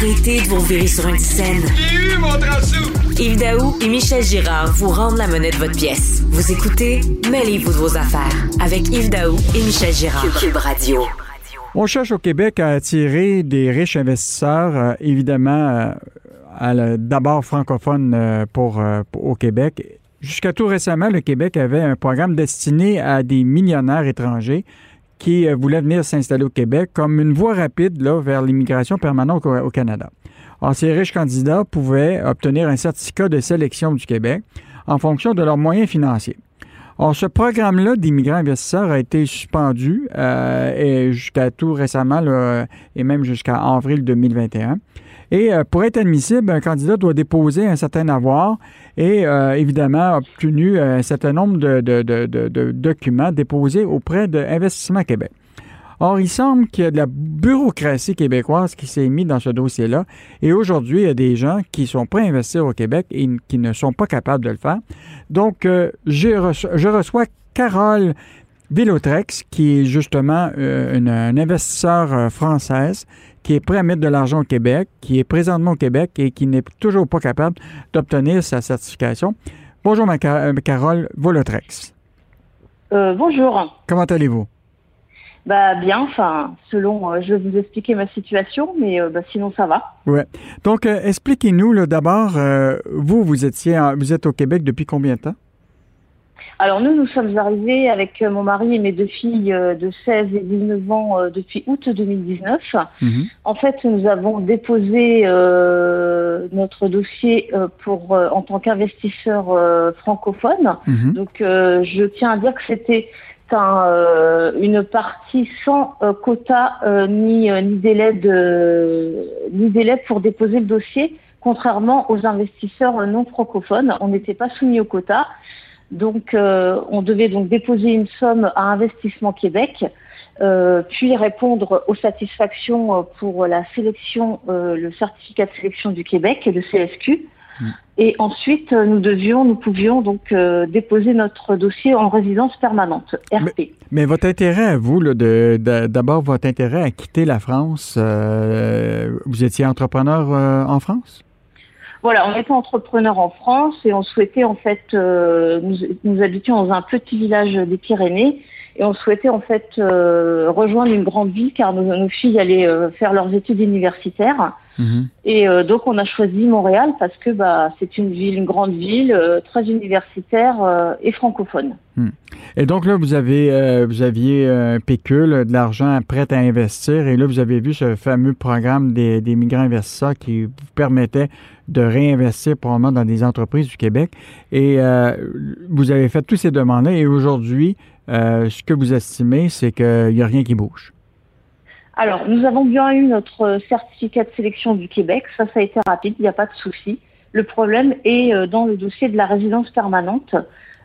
Arrêtez de vous virer sur une scène. J'ai eu mon! Yves Daou et Michel Girard vous rendent la monnaie de votre pièce. Vous écoutez Mêlez-vous de vos affaires avec Yves Daou et Michel Girard. Cube Radio. On cherche au Québec à attirer des riches investisseurs, euh, évidemment, euh, d'abord francophones euh, pour, euh, pour- au Québec. Jusqu'à tout récemment, le Québec avait un programme destiné à des millionnaires étrangers qui euh, voulaient venir s'installer au Québec comme une voie rapide là, vers l'immigration permanente au, Canada. Ces riches candidats pouvaient obtenir un certificat de sélection du Québec en fonction de leurs moyens financiers. Or, ce programme-là d'immigrants investisseurs a été suspendu euh, jusqu'à tout récemment, là, et même jusqu'à avril 2021. Et euh, pour être admissible, un candidat doit déposer un certain avoir et euh, évidemment obtenu un certain nombre de, documents déposés auprès de Investissement Québec. Or, il semble qu'il y a de la bureaucratie québécoise qui s'est mise dans ce dossier-là. Et aujourd'hui, il y a des gens qui sont prêts à investir au Québec et qui ne sont pas capables de le faire. Donc, euh, je reçois Carole Villotrex, qui est justement euh, une, investisseur euh, française qui est prêt à mettre de l'argent au Québec, qui est présentement au Québec et qui n'est toujours pas capable d'obtenir sa certification. Bonjour, ma euh, Carole Villotrex. Euh, bonjour. Comment allez-vous? Bah bien, enfin, selon, euh, je vais vous expliquer ma situation, mais euh, bah, sinon ça va. Ouais. Donc, expliquez-nous d'abord, vous, vous étiez, en- vous êtes au Québec depuis combien de temps? Alors nous, nous sommes arrivés avec euh, mon mari et mes deux filles euh, de 16 et 19 ans euh, depuis août 2019. Mhm. En fait, nous avons déposé euh, notre dossier pour euh, en tant qu'investisseur euh, francophone. Mhm. Donc, euh, je tiens à dire que c'était un, euh, une partie sans quota euh, ni, euh, ni délai de ni délai pour déposer le dossier, contrairement aux investisseurs non francophones. On n'était pas soumis au quota. Donc, euh, on devait donc déposer une somme à Investissement Québec, euh, puis répondre aux satisfactions euh, pour la sélection, euh, le certificat de sélection du Québec, le CSQ. Mm. Et ensuite, nous devions, nous pouvions donc euh, déposer notre dossier en résidence permanente, RP. Mais votre intérêt à vous, là, de, de- d'abord votre intérêt à quitter la France, euh, vous étiez entrepreneur euh, en France? Voilà, on était entrepreneur en France et on souhaitait en fait, euh, nous, nous habitions dans un petit village des Pyrénées et on souhaitait en fait euh, rejoindre une grande ville car nos, nos filles allaient euh, faire leurs études universitaires. Mhm. Et euh, donc on a choisi Montréal parce que bah, c'est une ville, une grande ville, euh, très universitaire euh, et francophone. Et donc là, vous avez vous aviez un pécule, de l'argent prêt à investir, et là, vous avez vu ce fameux programme des, des migrants investisseurs qui vous permettait de réinvestir probablement dans des entreprises du Québec. Et vous avez fait toutes ces demandes-là, et aujourd'hui, ce que vous estimez, c'est qu'il n'y a rien qui bouge. Alors nous avons bien eu notre certificat de sélection du Québec, ça ça a été rapide, il n'y a pas de souci. Le problème est euh, dans le dossier de la résidence permanente.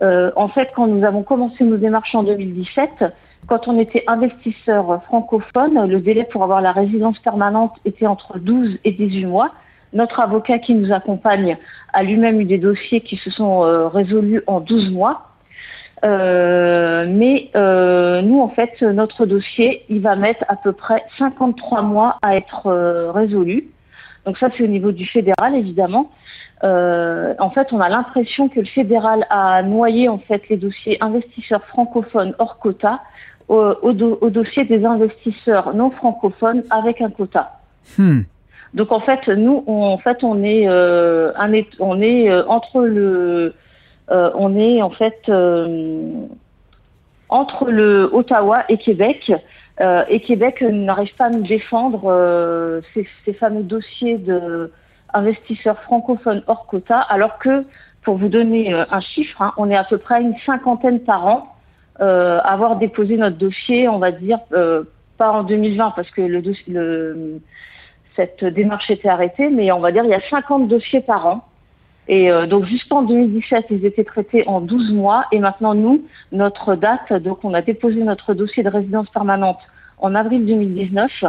Euh, en fait, quand nous avons commencé nos démarches en 2017, quand on était investisseur francophone, le délai pour avoir la résidence permanente était entre 12 et 18 mois. Notre avocat qui nous accompagne a lui-même eu des dossiers qui se sont euh, résolus en 12 mois. Euh, mais euh, nous, en fait, notre dossier, il va mettre à peu près 53 mois à être euh, résolu. Donc ça, c'est au niveau du fédéral, évidemment. Euh, en fait, on a l'impression que le fédéral a noyé en fait les dossiers investisseurs francophones hors quota au, au do- au dossier des investisseurs non francophones avec un quota. Hmm. Donc en fait, nous, on, en fait, on est, euh, un, on est entre le, on est en fait euh, entre le Ottawa et Québec. Euh, et Québec n'arrive pas à nous défendre euh, ces, fameux dossiers de investisseurs francophones hors quota, alors que, pour vous donner euh, un chiffre, hein, on est à peu près une cinquantaine par an euh, à avoir déposé notre dossier, on va dire, euh, pas en 2020 parce que cette démarche était arrêtée, mais on va dire il y a 50 dossiers par an. Et euh, donc jusqu'en 2017, ils étaient traités en 12 mois. Et maintenant, nous, notre date, donc on a déposé notre dossier de résidence permanente en avril 2019.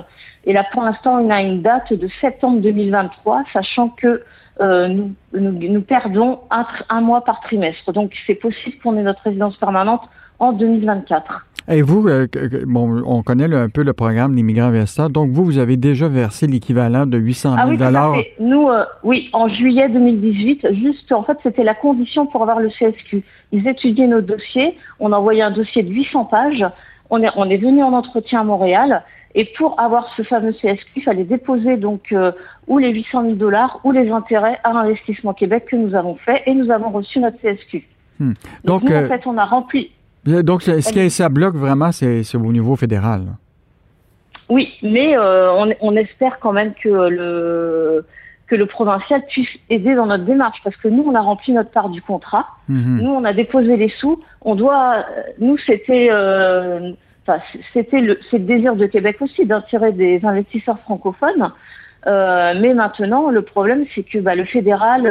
Et là, pour l'instant, on a une date de septembre 2023, sachant que euh, nous, nous, nous perdons un, un mois par trimestre. Donc c'est possible qu'on ait notre résidence permanente en 2024. Et vous, euh, bon, on connaît un peu le programme des migrants investisseurs. Donc, vous, vous avez déjà versé l'équivalent de 800 000 ah oui, Nous, euh, oui, en juillet 2018, juste, en fait, c'était la condition pour avoir le CSQ. Ils étudiaient nos dossiers. On envoyait un dossier de 800 pages. On est, on est venu en entretien à Montréal. Et pour avoir ce fameux CSQ, il fallait déposer donc euh, ou les 800 000 dollars ou les intérêts à l'investissement Québec que nous avons fait et nous avons reçu notre CSQ. Hmm. Donc, nous, en fait, on a rempli, donc, ce qui ça bloque vraiment, c'est au niveau fédéral. Oui, mais euh, on, espère quand même que le que le provincial puisse aider dans notre démarche parce que nous on a rempli notre part du contrat, mhm. nous on a déposé les sous, on doit, nous c'était euh, c'était le désir de Québec aussi d'attirer des investisseurs francophones, euh, mais maintenant le problème c'est que bah, le fédéral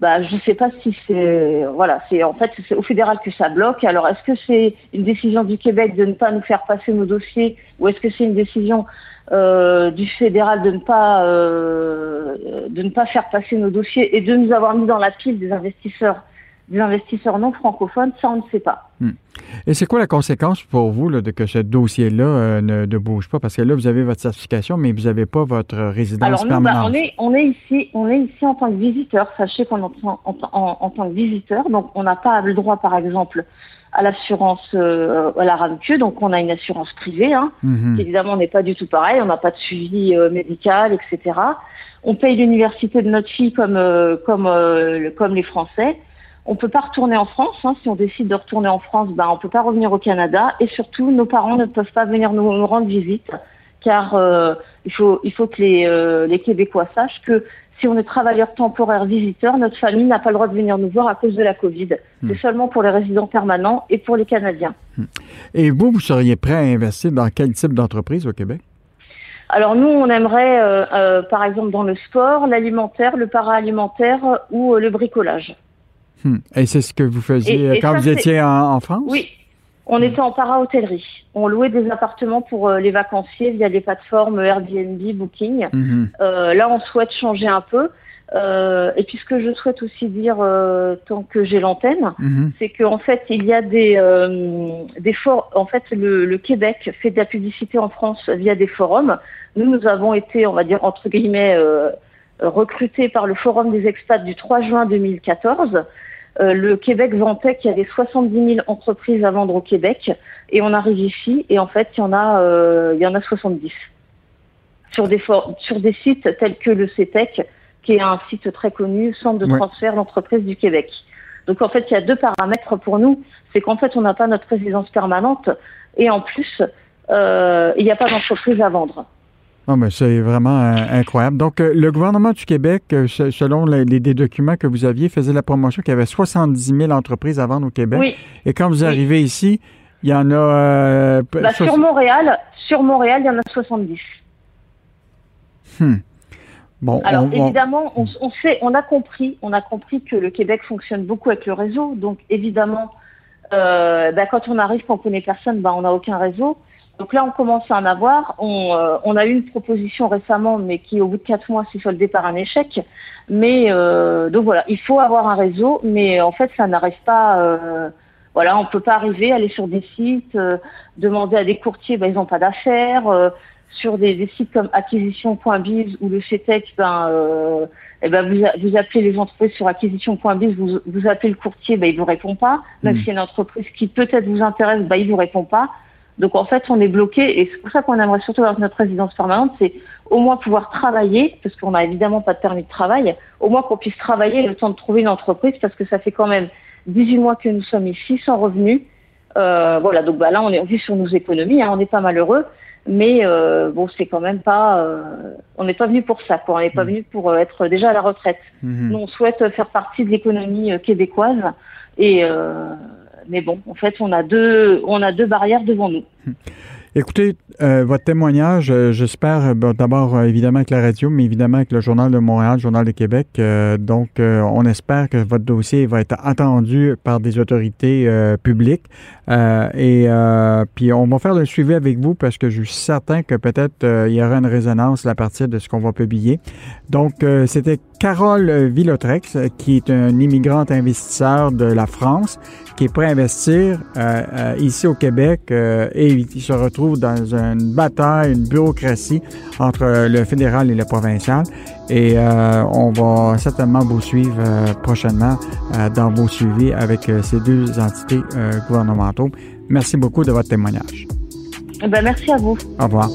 bah, je ne sais pas si c'est voilà, c'est en fait c'est au fédéral que ça bloque. Alors est-ce que c'est une décision du Québec de ne pas nous faire passer nos dossiers ou est-ce que c'est une décision euh, du fédéral de ne pas euh, de ne pas faire passer nos dossiers et de nous avoir mis dans la pile des investisseurs? Des investisseurs non francophones, ça on ne sait pas. Hmm. Et c'est quoi la conséquence pour vous de que ce dossier-là euh, ne, bouge pas? Parce que là, vous avez votre certification, mais vous n'avez pas votre résidence Alors, nous, bah, on, est, on, est ici, on est ici en tant que visiteur. Sachez qu'on est en, en, tant que visiteur, donc on n'a pas le droit, par exemple, à l'assurance euh, à la RAMQ, donc on a une assurance privée, hein, mm-hmm. évidemment n'est pas du tout pareil, on n'a pas de suivi euh, médical, etc. On paye l'université de notre fille comme, comme, comme les Français. On peut pas retourner en France. Hein. Si on décide de retourner en France, ben, on peut pas revenir au Canada. Et surtout, nos parents ne peuvent pas venir nous, rendre visite, car euh, il, faut, il faut que les, euh, les Québécois sachent que si on est travailleur temporaire visiteur, notre famille n'a pas le droit de venir nous voir à cause de la Covid. Hmm. C'est seulement pour les résidents permanents et pour les Canadiens. Hmm. Et vous, vous seriez prêt à investir dans quel type d'entreprise au Québec? Alors nous, on aimerait, euh, par exemple, dans le sport, l'alimentaire, le para-alimentaire ou le bricolage. Hmm. Et c'est ce que vous faisiez quand vous étiez en, France? Oui, on était en para-hôtellerie. On louait des appartements pour euh, les vacanciers via des plateformes Airbnb, Booking. Mhm. Euh, là, on souhaite changer un peu. Euh, et puis ce que je souhaite aussi dire tant que j'ai l'antenne, c'est qu'en fait il y a des des forums. En fait, le, le, Québec fait de la publicité en France via des forums. Nous, nous avons été, on va dire entre guillemets, recrutés par le Forum des expats du 3 juin 2014. Euh, le Québec vantait qu'il y avait 70 000 entreprises à vendre au Québec et on arrive ici et en fait il y en a euh, il y en a 70 sur des sur des sites tels que le CETEC qui est un site très connu centre de transfert d'entreprises du Québec. Donc en fait il y a deux paramètres pour nous, c'est qu'en fait on n'a pas notre résidence permanente et en plus euh, il n'y a pas d'entreprise à vendre. Non, mais c'est vraiment euh, incroyable. Donc, euh, le gouvernement du Québec, euh, selon les, documents que vous aviez, faisait la promotion qu'il y avait 70 000 entreprises à vendre au Québec. Oui. Et quand vous arrivez ici, il y en a... Bah, sur Montréal, sur Montréal, il y en a 70. Hmm. Bon, Alors évidemment, on, sait, on a compris, on a compris que le Québec fonctionne beaucoup avec le réseau. Donc évidemment, bah, quand on arrive, qu'on connaît personne, bah, on n'a aucun réseau. Donc là, on commence à en avoir. Euh, on, a eu une proposition récemment, mais qui, au bout de quatre mois, s'est soldée par un échec. Mais euh, donc voilà, il faut avoir un réseau, mais en fait, ça n'arrive pas. Euh, voilà, on peut pas arriver, aller sur des sites, demander à des courtiers, ben, ils n'ont pas d'affaires. sur des, sites comme acquisition.biz ou le CETEC, ben, eh ben vous, vous, appelez les entreprises sur acquisition.biz, vous, vous appelez le courtier, ben, il vous répond pas. Même mmh. a une entreprise qui peut-être vous intéresse, ben, il vous répond pas. Donc en fait, on est bloqué et c'est pour ça qu'on aimerait surtout avoir notre résidence permanente, c'est au moins pouvoir travailler, parce qu'on n'a évidemment pas de permis de travail, au moins qu'on puisse travailler le temps de trouver une entreprise, parce que ça fait quand même 18 mois que nous sommes ici sans revenus. Euh, voilà, donc bah, là on est vit sur nos économies, hein, on n'est pas malheureux, mais euh, bon c'est quand même pas, euh, on n'est pas venu pour ça, quoi. On n'est pas mmh. venu pour euh, être déjà à la retraite. Mmh. Nous on souhaite faire partie de l'économie euh, québécoise et mais bon, en fait, on a deux, on a deux barrières devant nous. Écoutez, euh, votre témoignage, euh, j'espère, euh, d'abord évidemment avec la radio, mais évidemment avec le Journal de Montréal, le Journal de Québec. donc, on espère que votre dossier va être entendu par des autorités publiques. et puis, on va faire le suivi avec vous parce que je suis certain que peut-être il y aura une résonance à partir de ce qu'on va publier. Donc, c'était Carole Villotrex, qui est un immigrante investisseur de la France, qui est prêt à investir euh, ici au Québec et il se retrouve dans une bataille, une bureaucratie entre le fédéral et le provincial. Et on va certainement vous suivre prochainement dans vos suivis avec ces deux entités gouvernementaux. Merci beaucoup de votre témoignage. Eh ben, merci à vous. Au revoir.